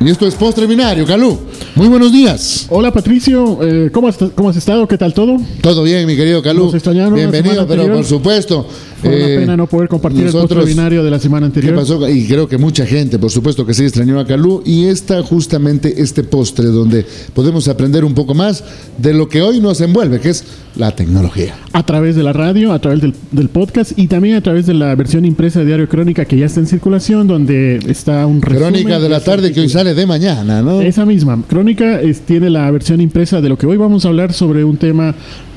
Y esto es Postre Binario, Calú. Muy buenos días. Hola Patricio, eh, ¿cómo, has, ¿cómo has estado? ¿Qué tal todo? Todo bien, mi querido Calú. Nos extrañaron Bienvenido, pero anterior. por supuesto. Fue una eh, pena no poder compartir el postre binario de la semana ¿Qué anterior. pasó? Y creo que mucha gente, por supuesto, que sí extrañó a Calú. Y está justamente este postre donde podemos aprender un poco más de lo que hoy nos envuelve, que es la tecnología. A través de la radio, a través del, del podcast y también a través de la versión impresa de Diario Crónica que ya está en circulación, donde está un resumen. Crónica de la tarde que hoy sale de mañana, ¿no? Esa misma. Crónica es- tiene la versión impresa de lo que hoy vamos a hablar sobre un tema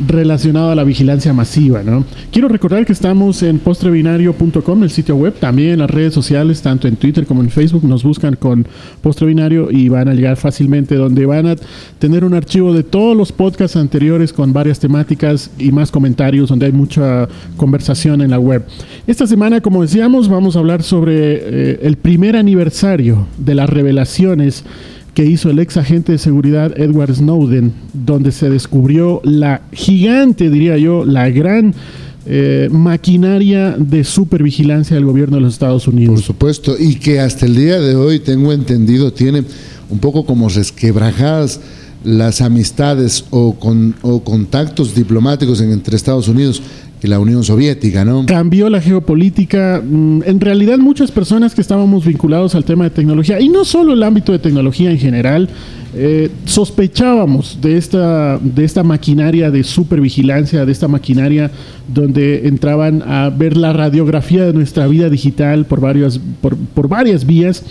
relacionado a la vigilancia masiva. ¿no? Quiero recordar que estamos en postrebinario.com, el sitio web, también las redes sociales, tanto en Twitter como en Facebook. Nos buscan con Postrebinario y van a llegar fácilmente, donde van a tener un archivo de todos los podcasts anteriores con varias temáticas y más comentarios, donde hay mucha conversación en la web. Esta semana, como decíamos, vamos a hablar sobre eh, el primer aniversario de las revelaciones que hizo el ex agente de seguridad Edward Snowden, donde se descubrió la gigante, diría yo, la gran eh, maquinaria de supervigilancia del gobierno de los Estados Por Unidos. supuesto, y que hasta el día de hoy, tengo entendido, tiene un poco como resquebrajadas las amistades o, con, o contactos diplomáticos en- entre Estados Unidos y la Unión Soviética, ¿no? Cambió la geopolítica. mm, En realidad, muchas personas que estábamos vinculados al tema de tecnología, y no solo el ámbito de tecnología en general, eh, sospechábamos de esta, de esta maquinaria de supervigilancia, de esta maquinaria donde entraban a ver la radiografía de nuestra vida digital por varias, por, por varias vías,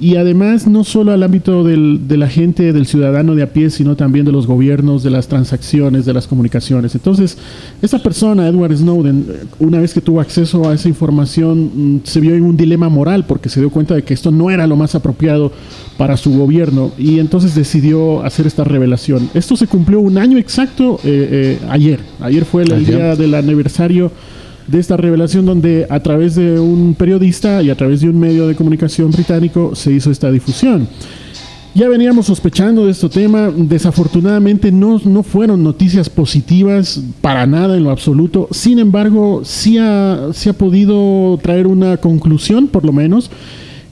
y además no solo al ámbito del, de la gente, del ciudadano de a pie, sino también de los gobiernos, de las transacciones, de las comunicaciones. Entonces, esta persona, Edward Snowden, una vez que tuvo acceso a esa información, mm, se vio en un dilema moral porque se dio cuenta de que esto no era lo más apropiado para su gobierno y entonces decidió hacer esta revelación. Esto se cumplió un año exacto eh, eh, ayer. Ayer fue el, el día del aniversario de esta revelación donde a través de un periodista y a través de un medio de comunicación británico se hizo esta difusión. Ya veníamos sospechando de este tema, desafortunadamente no, no fueron noticias positivas para nada en lo absoluto, sin embargo sí ha, sí ha podido traer una conclusión por lo menos,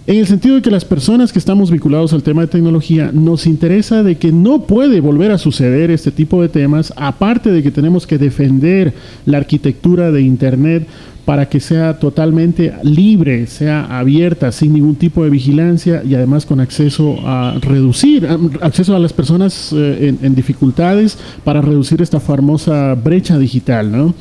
en el sentido de que las personas que estamos vinculados al tema de tecnología nos interesa de que no puede volver a suceder este tipo de temas, aparte de que tenemos que defender la arquitectura de Internet para que sea totalmente libre, sea abierta, sin ningún tipo de vigilancia y además con acceso a reducir, acceso a las personas eh, en, en dificultades para reducir esta famosa brecha digital. ¿no?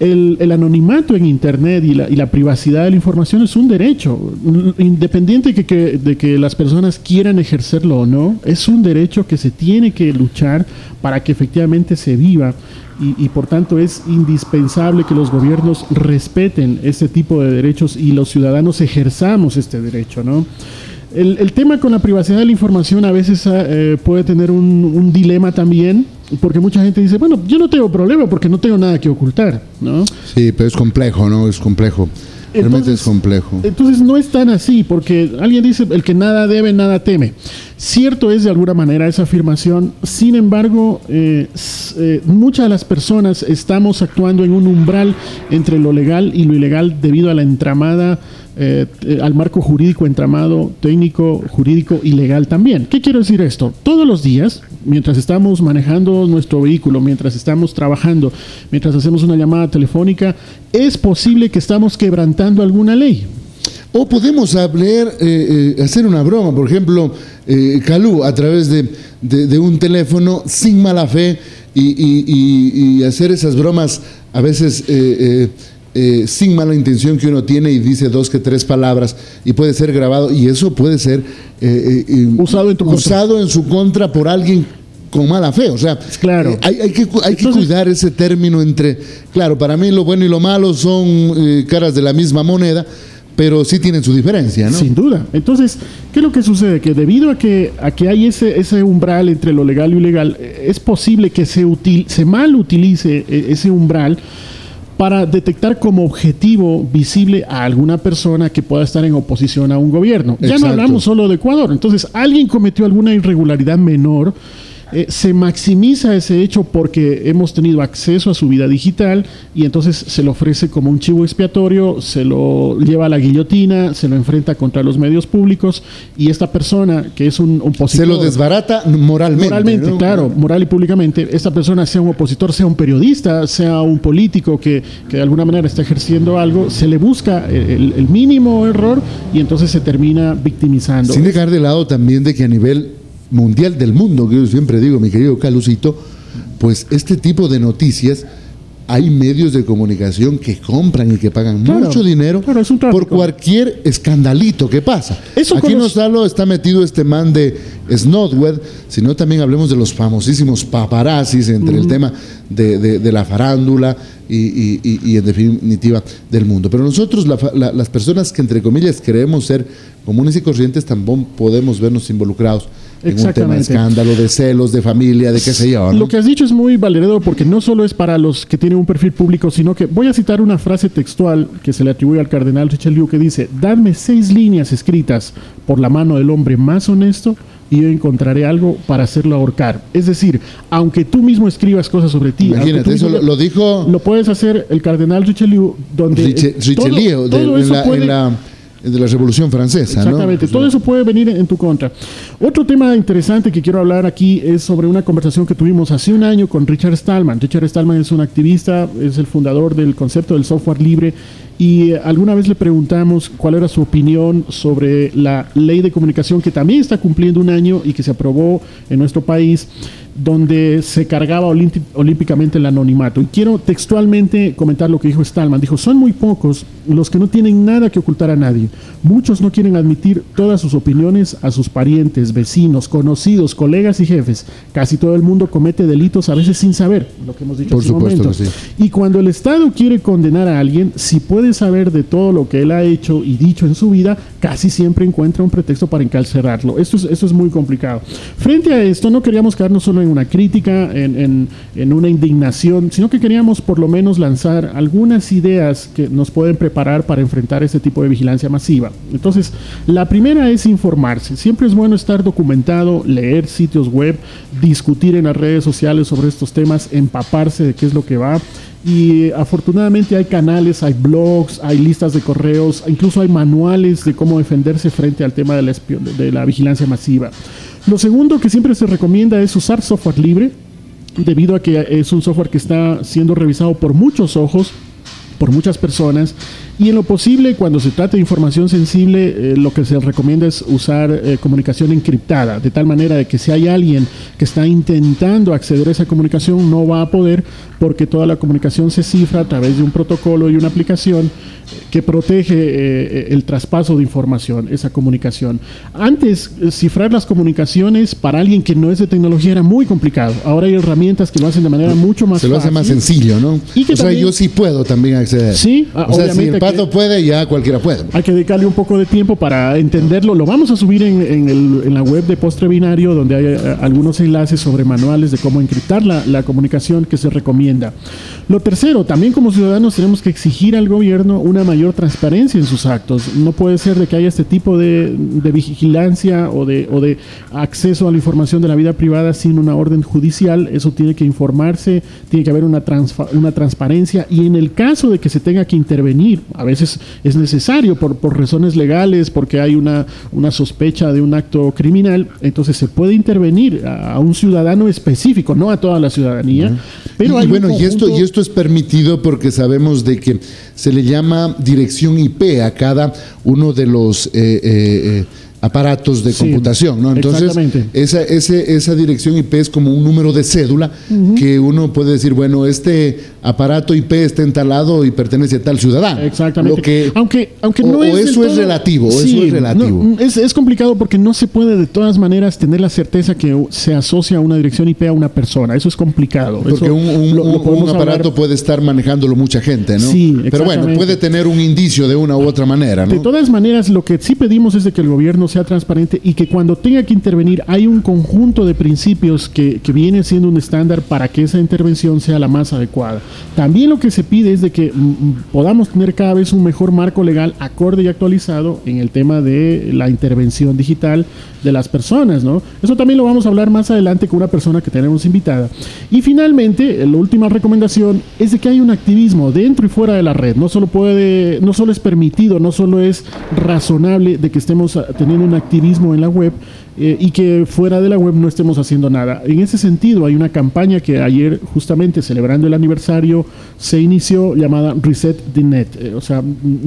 El, el anonimato en Internet y la, y la privacidad de la información es un derecho, independiente que, que- de que las personas quieran ejercerlo o no, es un derecho que se tiene que luchar para que efectivamente se viva y, y por tanto es indispensable que los gobiernos respeten este tipo de derechos y los ciudadanos ejerzamos este derecho, ¿no? El, el tema con la privacidad de la información a veces ah, eh, puede tener un, un dilema también, porque mucha gente dice, bueno, yo no tengo problema porque no tengo nada que ocultar, ¿no? Sí, pero es complejo, ¿no? Es complejo. Realmente es complejo. Entonces no es tan así, porque alguien dice, el que nada debe, nada teme. Cierto es de alguna manera esa afirmación, sin embargo, eh, eh, muchas de las personas estamos actuando en un umbral entre lo legal y lo ilegal debido a la entramada, eh, al marco jurídico entramado, técnico, jurídico y legal también. ¿Qué quiero decir esto? Todos los días, mientras estamos manejando nuestro vehículo, mientras estamos trabajando, mientras hacemos una llamada telefónica, es posible que estamos quebrantando alguna ley. O podemos hablar, eh, eh, hacer una broma, por ejemplo, Calú, a través de, de- un teléfono sin mala fe y hacer esas bromas a veces eh, sin mala intención que uno tiene y dice dos que tres palabras y puede ser grabado y eso puede ser eh, eh, Usado en tu contra. usado en su contra por alguien con mala fe, o sea, Claro. eh, hay, hay que, hay que Entonces- cuidar ese término entre, claro, para mí lo bueno y lo malo son eh, caras de la misma moneda, pero sí tienen su diferencia, ¿no? Sin duda. Entonces, ¿qué es lo que sucede? Que debido a que, a que hay ese, ese umbral entre lo legal y lo ilegal, es posible que se, util- se mal utilice ese umbral para detectar como objetivo visible a alguna persona que pueda estar en oposición a un gobierno. Ya no hablamos solo de Ecuador. Entonces, alguien cometió alguna irregularidad menor eh, se maximiza ese hecho porque hemos tenido acceso a su vida digital y entonces se le ofrece como un chivo expiatorio, se lo lleva a la guillotina, se lo enfrenta contra los medios públicos y esta persona que es un opositor... Se lo desbarata moralmente. Moralmente, claro, moral y públicamente. Esta persona sea un opositor, sea un periodista, sea un político que, que de alguna manera está ejerciendo algo, se le busca el, el mínimo error y entonces se termina victimizando. Sin dejar de lado también de que a nivel mundial del mundo, que yo siempre digo, mi querido Calucito, pues este tipo de noticias hay medios de comunicación que compran y que pagan mucho dinero por cualquier escandalito que pasa. Aquí no solo está metido este man de Snodwed, sino también hablemos de los famosísimos paparazzis entre el tema de, la farándula y, en definitiva del mundo. Pero nosotros, las personas que entre comillas queremos ser comunes y corrientes, también podemos vernos involucrados en un tema de escándalo, de celos, de familia, de qué sé yo. Lo que has dicho es muy valedero porque no solo es para los que tienen un perfil público, sino que voy a citar una frase textual que se le atribuye al cardenal Richelieu que dice, dadme seis líneas escritas por la mano del hombre más honesto y yo encontraré algo para hacerlo ahorcar. Es decir, aunque tú mismo escribas cosas sobre ti, imagínate, eso lo, dijo... Lo puedes hacer el cardenal Richelieu, donde... Richelieu, en la de la Revolución Francesa. Exactamente, todo eso puede venir en tu contra. Otro tema interesante que quiero hablar aquí es sobre una conversación que tuvimos hace un año con Richard Stallman. Richard Stallman es un activista, es el fundador del concepto del software libre y eh, alguna vez le preguntamos cuál era su opinión sobre la ley de comunicación que también está cumpliendo un año y que se aprobó en nuestro país donde se cargaba olímpicamente el anonimato. Y quiero textualmente comentar lo que dijo Stallman. Dijo, son muy pocos los que no tienen nada que ocultar a nadie. Muchos no quieren admitir todas sus opiniones a sus parientes, vecinos, conocidos, colegas y jefes. Casi todo el mundo comete delitos a veces sin saber, lo que hemos dicho Por supuesto Y cuando el Estado quiere condenar a alguien, si puede saber de todo lo que él ha hecho y dicho en su vida, casi siempre encuentra un pretexto para encarcelarlo. Esto es, esto es muy complicado. Frente a esto, no queríamos quedarnos solo en una crítica, en, una indignación, sino que queríamos por lo menos lanzar algunas ideas que nos pueden preparar para enfrentar este tipo de vigilancia masiva. Entonces, la primera es informarse. Siempre es bueno estar documentado, leer sitios web, discutir en las redes sociales sobre estos temas, empaparse de qué es lo que va. Y afortunadamente hay canales, hay blogs, hay listas de correos, incluso hay manuales de cómo defenderse frente al tema de la, de la vigilancia masiva. Lo segundo que siempre se recomienda es usar software libre, debido a que es un software que está siendo revisado por muchos ojos, por muchas personas. Y en lo posible, cuando se trata de información sensible, eh, lo que se recomienda es usar eh, comunicación encriptada, de tal manera de que si hay alguien que está intentando acceder a esa comunicación, no va a poder porque toda la comunicación se cifra a través de un protocolo y una aplicación que protege el traspaso de información, esa comunicación. Antes, cifrar las comunicaciones para alguien que no es de tecnología era muy complicado. Ahora hay herramientas que lo hacen de manera mucho más Se lo hace más sencillo, ¿no? o sea, yo sí puedo también acceder. Sí, obviamente puede, ya cualquiera puede. Hay que dedicarle un poco de tiempo para entenderlo. Lo vamos a subir en, la web de Postre Binario, donde hay eh, algunos enlaces sobre manuales de cómo encriptar la, comunicación que se recomienda. Lo tercero, también como ciudadanos tenemos que exigir al gobierno una mayor transparencia en sus actos. No puede ser de que haya este tipo de, vigilancia o de, o de acceso a la información de la vida privada sin una orden judicial. Eso tiene que informarse, tiene que haber una, una transparencia y en el caso de que se tenga que intervenir, a veces es necesario por, por razones legales, porque hay una, una sospecha de un acto criminal, entonces se puede intervenir a, un ciudadano específico, no a toda la ciudadanía. Pero y, bueno, y, esto, y esto es permitido porque sabemos de que se le llama dirección IP a cada uno de los... Eh, eh, eh, aparatos de computación, ¿no? Entonces, esa, ese, esa dirección IP es como un número de cédula que uno puede decir, bueno, este aparato IP está instalado y pertenece a tal ciudadano. Exactamente. que, aunque, aunque no o es eso es relativo, eso es relativo. es, complicado porque no se puede de todas maneras tener la certeza que se asocia una dirección IP a una persona. Eso es complicado. Porque un, aparato puede estar manejándolo mucha gente, ¿no? Sí, Pero bueno, puede tener un indicio de una u otra manera. De todas maneras, lo que sí pedimos es de que el gobierno sea transparente y que cuando tenga que intervenir hay un conjunto de principios que, que viene siendo un estándar para que esa intervención sea la más adecuada. También lo que se pide es de que mm, mm, podamos tener cada vez un mejor marco legal acorde y actualizado en el tema de la intervención digital de las personas, ¿no? Eso también lo vamos a hablar más adelante con una persona que tenemos invitada. Y finalmente, la última recomendación es de que hay un activismo dentro y fuera de la red. No solo puede, no solo es permitido, no solo es razonable de que estemos teniendo un activismo en la web, eh, y que fuera de la web no estemos haciendo nada. En ese sentido, hay una campaña que ayer, justamente celebrando el aniversario, se inició llamada Reset the Net, eh, o sea,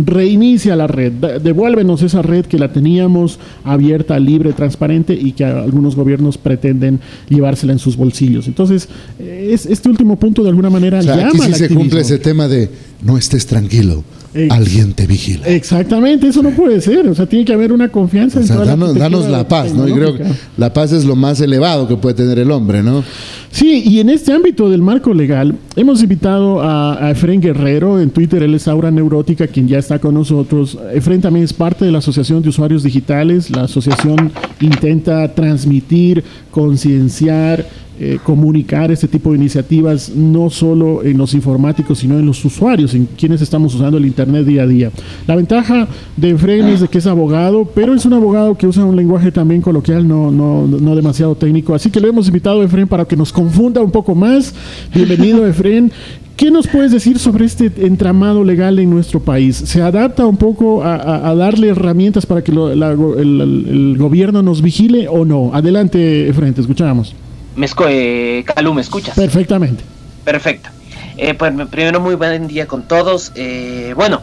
reinicia la red, devuélvenos esa red que la teníamos abierta, libre, transparente y que algunos gobiernos pretenden llevársela en sus bolsillos. Entonces, es, este último punto de alguna manera o sea, aquí sí se cumple ese tema de no estés tranquilo alguien te vigila. Exactamente, eso no puede ser. O sea, tiene que haber una confianza. en danos, la, danos la paz, ¿no? Y creo que la paz es lo más elevado que puede tener el hombre, ¿no? Sí, y en este ámbito del marco legal, hemos invitado a, a Efren Guerrero, en Twitter él es Aura Neurótica, quien ya está con nosotros. Efren también es parte de la Asociación de Usuarios Digitales. La asociación intenta transmitir, concienciar, eh, comunicar este tipo de iniciativas no solo en los informáticos, sino en los usuarios, en quienes estamos usando el Internet día a día. La ventaja de Efren es de que es abogado, pero es un abogado que usa un lenguaje también coloquial, no, no, no demasiado técnico. Así que lo hemos invitado a Efren para que nos confunda un poco más. Bienvenido, Efren. ¿Qué nos puedes decir sobre este entramado legal en nuestro país? ¿Se adapta un poco a, darle herramientas para que el, el, gobierno nos vigile o no? Adelante, Efren, te escuchamos. Me eh, Calú, ¿me escuchas? Perfectamente. Perfecto. Eh, pues primero muy buen día con todos. Eh, bueno,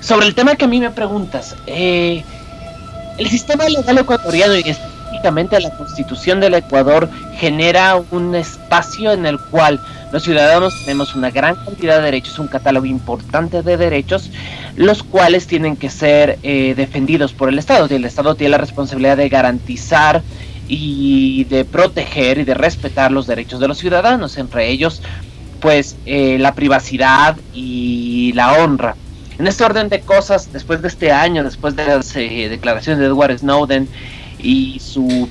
sobre el tema que a mí me preguntas, eh, el sistema legal ecuatoriano y específicamente la constitución del Ecuador genera un espacio en el cual los ciudadanos tenemos una gran cantidad de derechos, un catálogo importante de derechos, los cuales tienen que ser defendidos por el Estado. Y el Estado tiene la responsabilidad de garantizar y de proteger y de respetar los derechos de los ciudadanos, entre ellos pues eh, la privacidad y la honra. En este orden de cosas, después de este año, después de las eh, declaraciones de Edward Snowden y su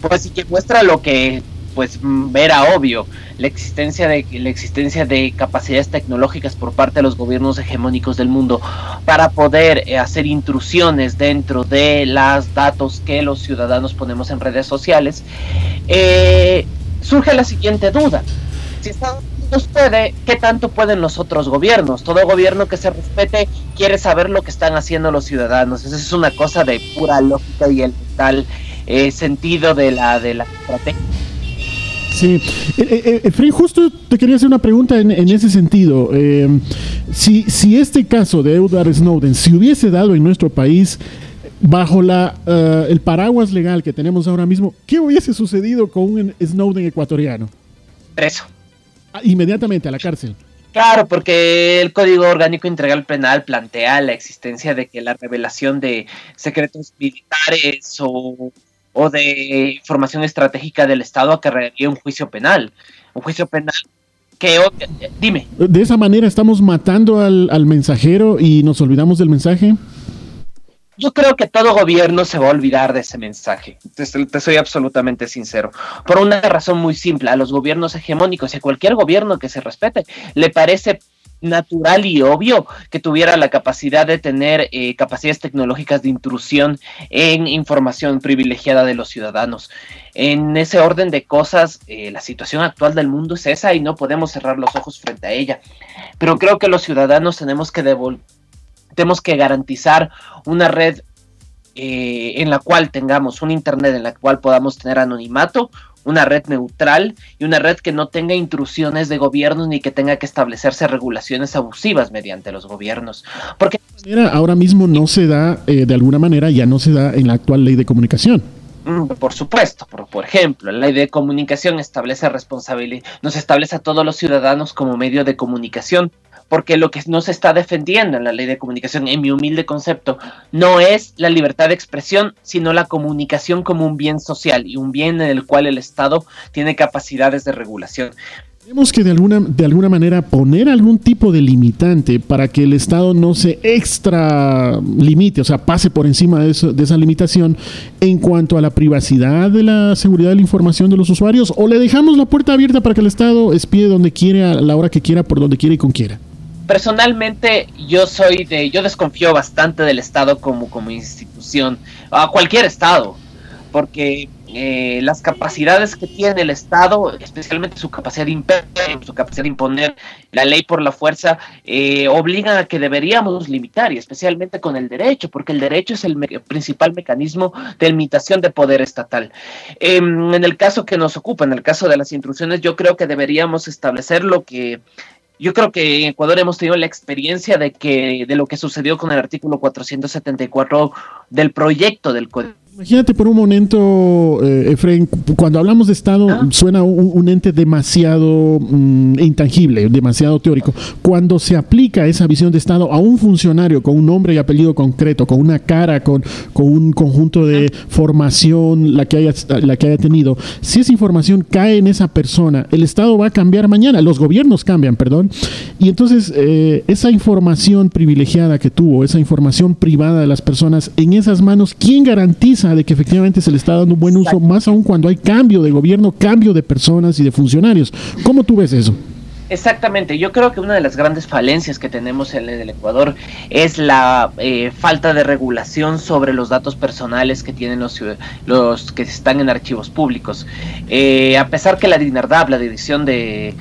pues y que muestra lo que pues era obvio la existencia de la existencia de capacidades tecnológicas por parte de los gobiernos hegemónicos del mundo para poder eh, hacer intrusiones dentro de los datos que los ciudadanos ponemos en redes sociales eh, surge la siguiente duda. Si Estados Unidos puede qué tanto pueden los otros gobiernos todo gobierno que se respete quiere saber lo que están haciendo los ciudadanos. Esa es una cosa de pura lógica y el tal eh, sentido de la de la estrategia Sí, eh, eh, eh justo te quería hacer una pregunta en, ese sentido. Em, si, si este caso de Edward Snowden se hubiese dado en nuestro país bajo la, eh, el paraguas legal que tenemos ahora mismo, ¿qué hubiese sucedido con un Snowden ecuatoriano? Preso. Ah, inmediatamente a la cárcel. Claro, porque el Código Orgánico Integral Penal plantea la existencia de que la revelación de secretos militares o o de información estratégica del Estado a que realice un juicio penal. Un juicio penal que... Dime. ¿De esa manera estamos matando al, mensajero y nos olvidamos del mensaje? Yo creo que todo gobierno se va a olvidar de ese mensaje. Te, te, soy absolutamente sincero. Por una razón muy simple. A los gobiernos hegemónicos y a cualquier gobierno que se respete le parece natural y obvio que tuviera la capacidad de tener eh, capacidades tecnológicas de intrusión en información privilegiada de los ciudadanos. En ese orden de cosas, eh, la situación actual del mundo es esa y no podemos cerrar los ojos frente a ella. Pero creo que los ciudadanos tenemos que tenemos que garantizar una red eh, en la cual tengamos un internet en la cual podamos tener anonimato, una red neutral y una red que no tenga intrusiones de gobiernos ni que tenga que establecerse regulaciones abusivas mediante los gobiernos. Porque ahora mismo no se da, eh, de alguna manera ya no se da en la actual ley de comunicación. Mm, por supuesto, por, por ejemplo, la ley de comunicación establece responsabilidad, nos establece a todos los ciudadanos como medio de comunicación porque lo que no se está defendiendo en la ley de comunicación, en mi humilde concepto, no es la libertad de expresión, sino la comunicación como un bien social y un bien en el cual el Estado tiene capacidades de regulación. Tenemos que de alguna, de alguna manera poner algún tipo de limitante para que el Estado no se extra limite, o sea, pase por encima de, de esa limitación en cuanto a la privacidad de la seguridad de la información de los usuarios, o le dejamos la puerta abierta para que el Estado espíe donde quiere, a la hora que quiera, por donde quiera y con quiera. Personalmente, yo soy de, yo desconfío bastante del Estado como, como institución, a cualquier Estado, porque eh, las capacidades que tiene el Estado, especialmente su capacidad de impedir, su capacidad de imponer la ley por la fuerza, eh, obligan a que deberíamos limitar, y especialmente con el derecho, porque el derecho es el principal mecanismo de limitación de poder estatal. Em, en el caso que nos ocupa, en el caso de las intrusiones, yo creo que deberíamos establecer lo que yo creo que en Ecuador hemos tenido la experiencia de que de lo que sucedió con el artículo 474 del proyecto del Código Imagínate por un momento, eh, Efraín, cuando hablamos de Estado ah. suena un, ente demasiado mm, intangible, demasiado teórico. Cuando se aplica esa visión de Estado a un funcionario con un nombre y apellido concreto, con una cara, con, con un conjunto de formación, la que, haya, la que haya tenido, si esa información cae en esa persona, el Estado va a cambiar mañana, los gobiernos cambian, perdón. Y entonces eh, esa información privilegiada que tuvo, esa información privada de las personas en esas manos, ¿quién garantiza? De que efectivamente se le está dando un buen uso, más aún cuando hay cambio de gobierno, cambio de personas y de funcionarios. ¿Cómo tú ves eso? Exactamente, yo creo que una de las grandes falencias que tenemos en el Ecuador es la eh, falta de regulación sobre los datos personales que tienen los, los que están en archivos públicos. Eh, a pesar que la DINARDAP, la Dirección de,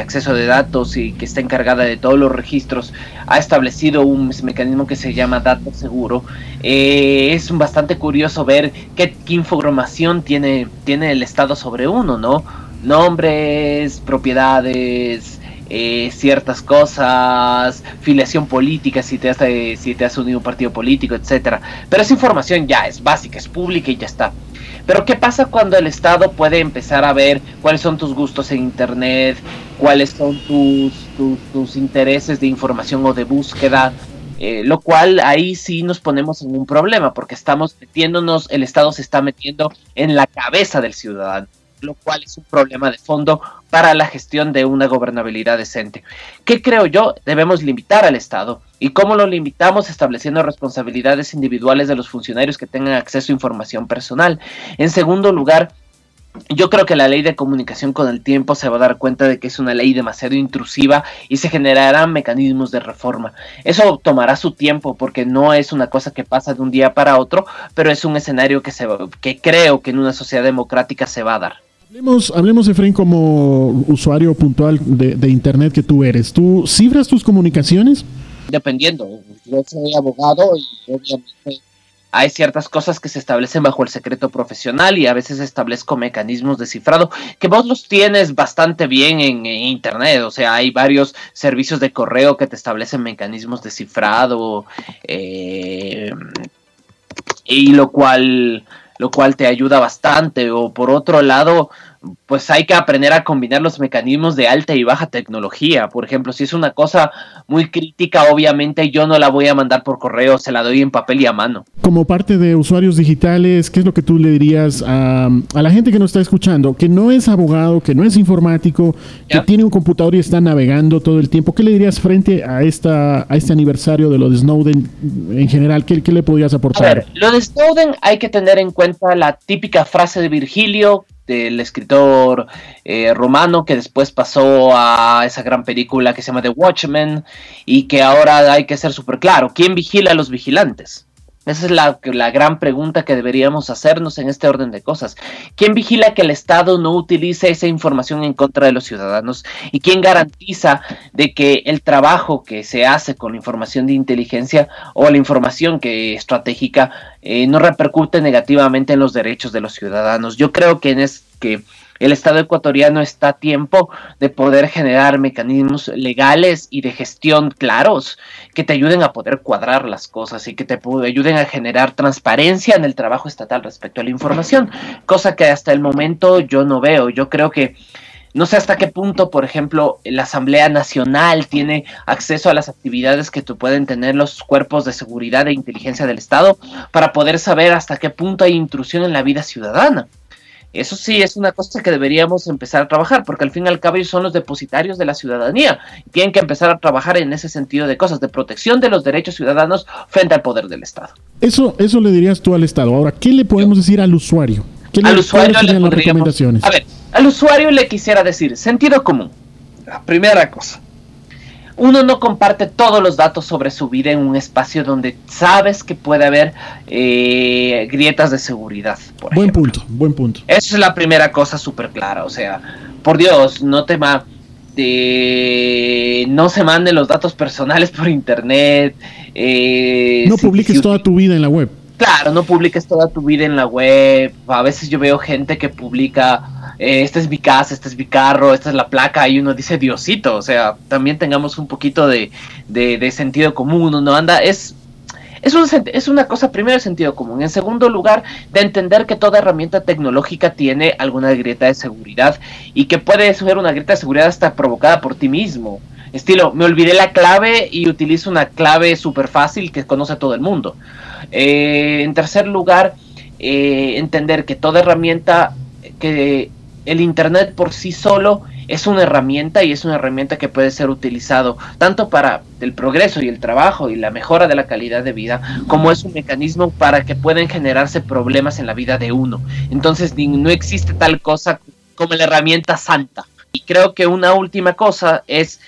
Acceso de Datos y que está encargada de todos los registros, ha establecido un mecanismo que se llama Dato Seguro, eh, es bastante curioso ver qué, qué información tiene, tiene el Estado sobre uno, ¿no? Nombres, propiedades, eh, ciertas cosas, filiación política, si te, has, si te has unido a un partido político, etcétera. Pero esa información ya es básica, es pública y ya está. Pero ¿qué pasa cuando el Estado puede empezar a ver cuáles son tus gustos en Internet, cuáles son tus, tus, intereses de información o de búsqueda? Eh, lo cual ahí sí nos ponemos en un problema, porque estamos metiéndonos, el Estado se está metiendo en la cabeza del ciudadano lo cual es un problema de fondo para la gestión de una gobernabilidad decente. ¿Qué creo yo? Debemos limitar al Estado. ¿Y cómo lo limitamos? Estableciendo responsabilidades individuales de los funcionarios que tengan acceso a información personal. En segundo lugar, yo creo que la ley de comunicación con el tiempo se va a dar cuenta de que es una ley demasiado intrusiva y se generarán mecanismos de reforma. Eso tomará su tiempo porque no es una cosa que pasa de un día para otro, pero es un escenario que, se, que creo que en una sociedad democrática se va a dar. Hablemos, hablemos Efraín, como usuario puntual de, Internet que tú eres. ¿Tú cifras tus comunicaciones? Dependiendo. Yo soy abogado y obviamente hay ciertas cosas que se establecen bajo el secreto profesional y a veces establezco mecanismos de cifrado que vos los tienes bastante bien en, internet, o sea, hay varios servicios de correo que te establecen mecanismos de cifrado eh, y lo cual lo cual te ayuda bastante. O por otro lado, pues hay que aprender a combinar los mecanismos de alta y baja tecnología. Por ejemplo, si es una cosa muy crítica, obviamente yo no la voy a mandar por correo, se la doy en papel y a mano. Como parte de usuarios digitales, ¿qué es lo que tú le dirías a, la gente que nos está escuchando, que no es abogado, que no es informático, que tiene un computador y está navegando todo el tiempo? ¿Qué le dirías frente a, esta, a este aniversario de lo de Snowden en general? ¿Qué, qué le podrías aportar? A ver, lo de Snowden hay que tener en cuenta la típica frase de Virgilio del escritor eh, romano que después pasó a esa gran película que se llama The Watchmen y que ahora hay que ser súper claro, ¿quién vigila a los vigilantes? Esa es la, la, gran pregunta que deberíamos hacernos en este orden de cosas. ¿Quién vigila que el Estado no utilice esa información en contra de los ciudadanos? ¿Y quién garantiza de que el trabajo que se hace con la información de inteligencia o la información que estratégica eh, no repercute negativamente en los derechos de los ciudadanos? Yo creo que en es que el Estado ecuatoriano está a tiempo de poder generar mecanismos legales y de gestión claros que te ayuden a poder cuadrar las cosas y que te ayuden a generar transparencia en el trabajo estatal respecto a la información, cosa que hasta el momento yo no veo. Yo creo que no sé hasta qué punto, por ejemplo, la Asamblea Nacional tiene acceso a las actividades que pueden tener los cuerpos de seguridad e inteligencia del Estado para poder saber hasta qué punto hay intrusión en la vida ciudadana. Eso sí es una cosa que deberíamos empezar a trabajar, porque al fin y al cabo ellos son los depositarios de la ciudadanía. Tienen que empezar a trabajar en ese sentido de cosas, de protección de los derechos ciudadanos frente al poder del Estado. Eso, eso le dirías tú al Estado. Ahora, ¿qué le podemos decir al usuario? ¿Qué al usuario le podríamos, A ver, al usuario le quisiera decir sentido común. La primera cosa uno no comparte todos los datos sobre su vida en un espacio donde sabes que puede haber eh, grietas de seguridad. buen punto, buen punto. Esa es la primera cosa súper clara. O sea, por Dios, no te ma no se manden los datos personales por internet. Eh, no publiques toda tu vida en la web. Claro, no publiques toda tu vida en la web. A veces yo veo gente que publica, eh, esta es mi casa, este es mi carro, esta es la placa, y uno dice Diosito. O sea, también tengamos un poquito de, de, sentido común. Uno anda, es, es, un, es una cosa, primero, de sentido común. En segundo lugar, de entender que toda herramienta tecnológica tiene alguna grieta de seguridad y que puede ser una grieta de seguridad hasta provocada por ti mismo. Estilo, me olvidé la clave y utilizo una clave súper fácil que conoce todo el mundo. Eh, en tercer lugar, eh, entender que toda herramienta, que el Internet por sí solo es una herramienta y es una herramienta que puede ser utilizado tanto para el progreso y el trabajo y la mejora de la calidad de vida, como es un mecanismo para que puedan generarse problemas en la vida de uno. Entonces no existe tal cosa como la herramienta santa. Y creo que una última cosa es,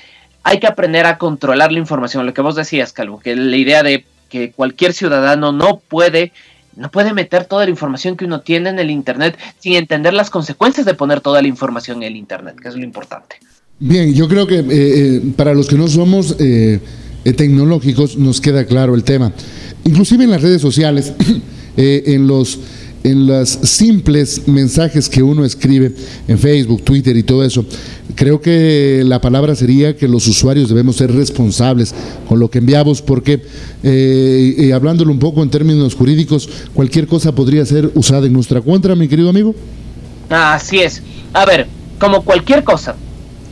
hay que aprender a controlar la información, lo que vos decías, Calvo, que la idea de que cualquier ciudadano no puede no puede meter toda la información que uno tiene en el Internet sin entender las consecuencias de poner toda la información en el Internet, que es lo importante. Bien, yo creo que eh, eh, para los que no somos eh, tecnológicos nos queda claro el tema. Inclusive en las redes sociales, en los en los simples mensajes que uno escribe en Facebook, Twitter y todo eso, creo que la palabra sería que los usuarios debemos ser responsables con lo que enviamos, porque eh, hablándolo un poco en términos jurídicos, cualquier cosa podría ser usada en nuestra contra, mi querido amigo. Así es. A ver, como cualquier cosa,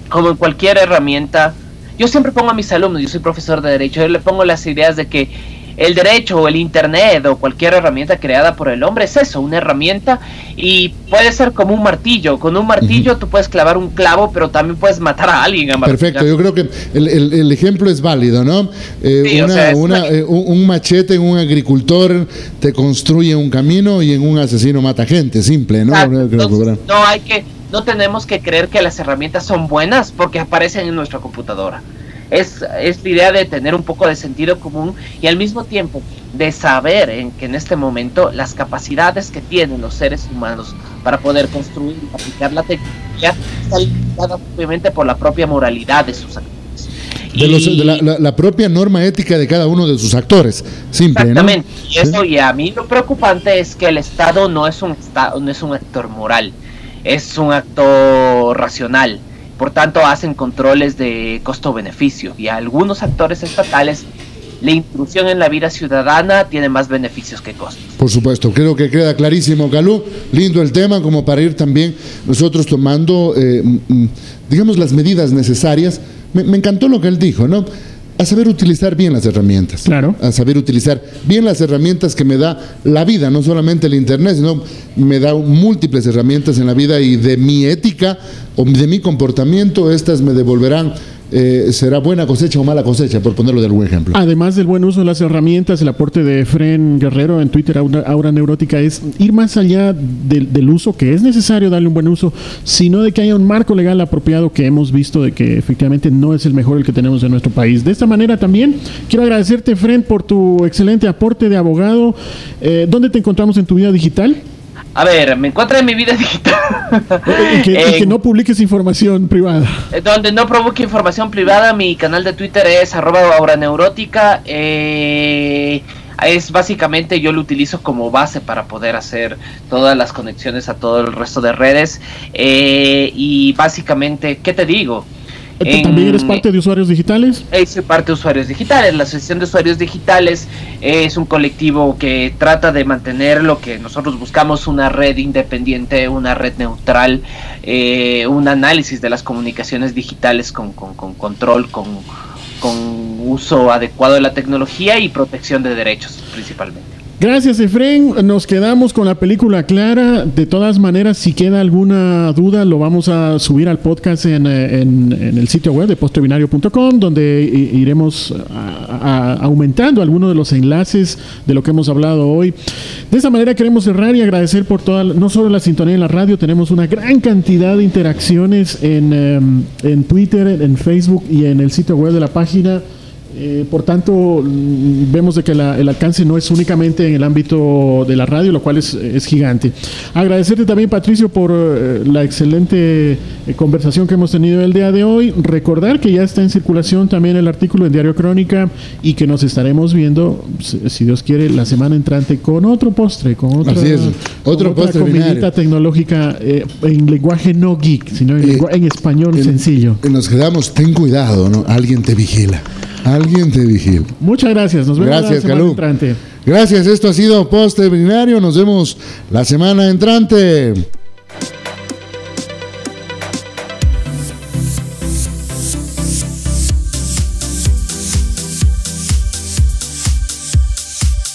como cualquier herramienta, yo siempre pongo a mis alumnos, yo soy profesor de derecho, yo le pongo las ideas de que el derecho o el internet o cualquier herramienta creada por el hombre es eso, una herramienta y puede ser como un martillo. Con un martillo tú puedes clavar un clavo, pero también puedes matar a alguien. Perfecto, yo creo que el, ejemplo es válido, ¿no? Eh, eh, un, machete en un agricultor te construye un camino y en un asesino mata gente, simple, ¿no? no hay que, no tenemos que creer que las herramientas son buenas porque aparecen en nuestra computadora es, es la idea de tener un poco de sentido común y al mismo tiempo de saber en que en este momento las capacidades que tienen los seres humanos para poder construir y aplicar la tecnología están limitadas obviamente por la propia moralidad de sus actores. De, la, propia norma ética de cada uno de sus actores, simple, Exactamente. Y eso, y a mí lo preocupante es que el Estado no es un estado, no es un actor moral, es un actor racional por tanto, hacen controles de costo-beneficio y a algunos actores estatales la intrusión en la vida ciudadana tiene más beneficios que costos. Por supuesto, creo que queda clarísimo, Calú. Lindo el tema, como para ir también nosotros tomando, eh, mm, digamos, las medidas necesarias. Me, encantó lo que él dijo, ¿no? A saber utilizar bien las herramientas. Claro. A saber utilizar bien las herramientas que me da la vida, no solamente el Internet, sino me da múltiples herramientas en la vida y de mi ética o de mi comportamiento, estas me devolverán eh, será buena cosecha o mala cosecha, por ponerlo de algún ejemplo. Además del buen uso de las herramientas, el aporte de Fren Guerrero en Twitter, Aura, Neurótica, es ir más allá del, uso, que es necesario darle un buen uso, sino de que haya un marco legal apropiado que hemos visto de que efectivamente no es el mejor el que tenemos en nuestro país. De esta manera también quiero agradecerte, Fren, por tu excelente aporte de abogado. Eh, ¿Dónde te encontramos en tu vida digital? A ver, me encuentro en mi vida digital. y, que, no publiques información privada. Donde no provoque información privada, mi canal de Twitter es arroba neurótica. Eh, es básicamente yo lo utilizo como base para poder hacer todas las conexiones a todo el resto de redes. Eh, y básicamente, ¿qué te digo? ¿También eres parte de usuarios digitales? Soy parte de usuarios digitales. La Asociación de Usuarios Digitales es un colectivo que trata de mantener lo que nosotros buscamos, una red independiente, una red neutral, eh, un análisis de las comunicaciones digitales con, con, con control, con, con uso adecuado de la tecnología y protección de derechos principalmente. Gracias, Efren. Nos quedamos con la película clara. De todas maneras, si queda alguna duda, lo vamos a subir al podcast en, eh, el sitio web de postrebinario.com, donde iremos a- a- aumentando algunos de los enlaces de lo que hemos hablado hoy. De esa manera queremos cerrar y agradecer por toda, no solo la sintonía en la radio, tenemos una gran cantidad de interacciones en, em, en Twitter, en Facebook y en el sitio web de la página. Eh, por tanto, mm, vemos de que la- el alcance no es únicamente en el ámbito de la radio, lo cual es, es gigante. Agradecerte también, Patricio, por eh, la excelente eh, conversación que hemos tenido el día de hoy. Recordar que ya está en circulación también el artículo en Diario Crónica y que nos estaremos viendo, si si Dios quiere, la semana entrante con otro postre, con otra, Así es, con otro otra postre comidita tecnológica eh, en lenguaje no geek, sino en, en español en- sencillo. Nos quedamos, ten cuidado, ¿no? Alguien te vigila. Alguien te vigila. Muchas gracias. Nos vemos Gracias, la semana entrante. Gracias, esto ha sido Poste Binario. Nos vemos la semana entrante.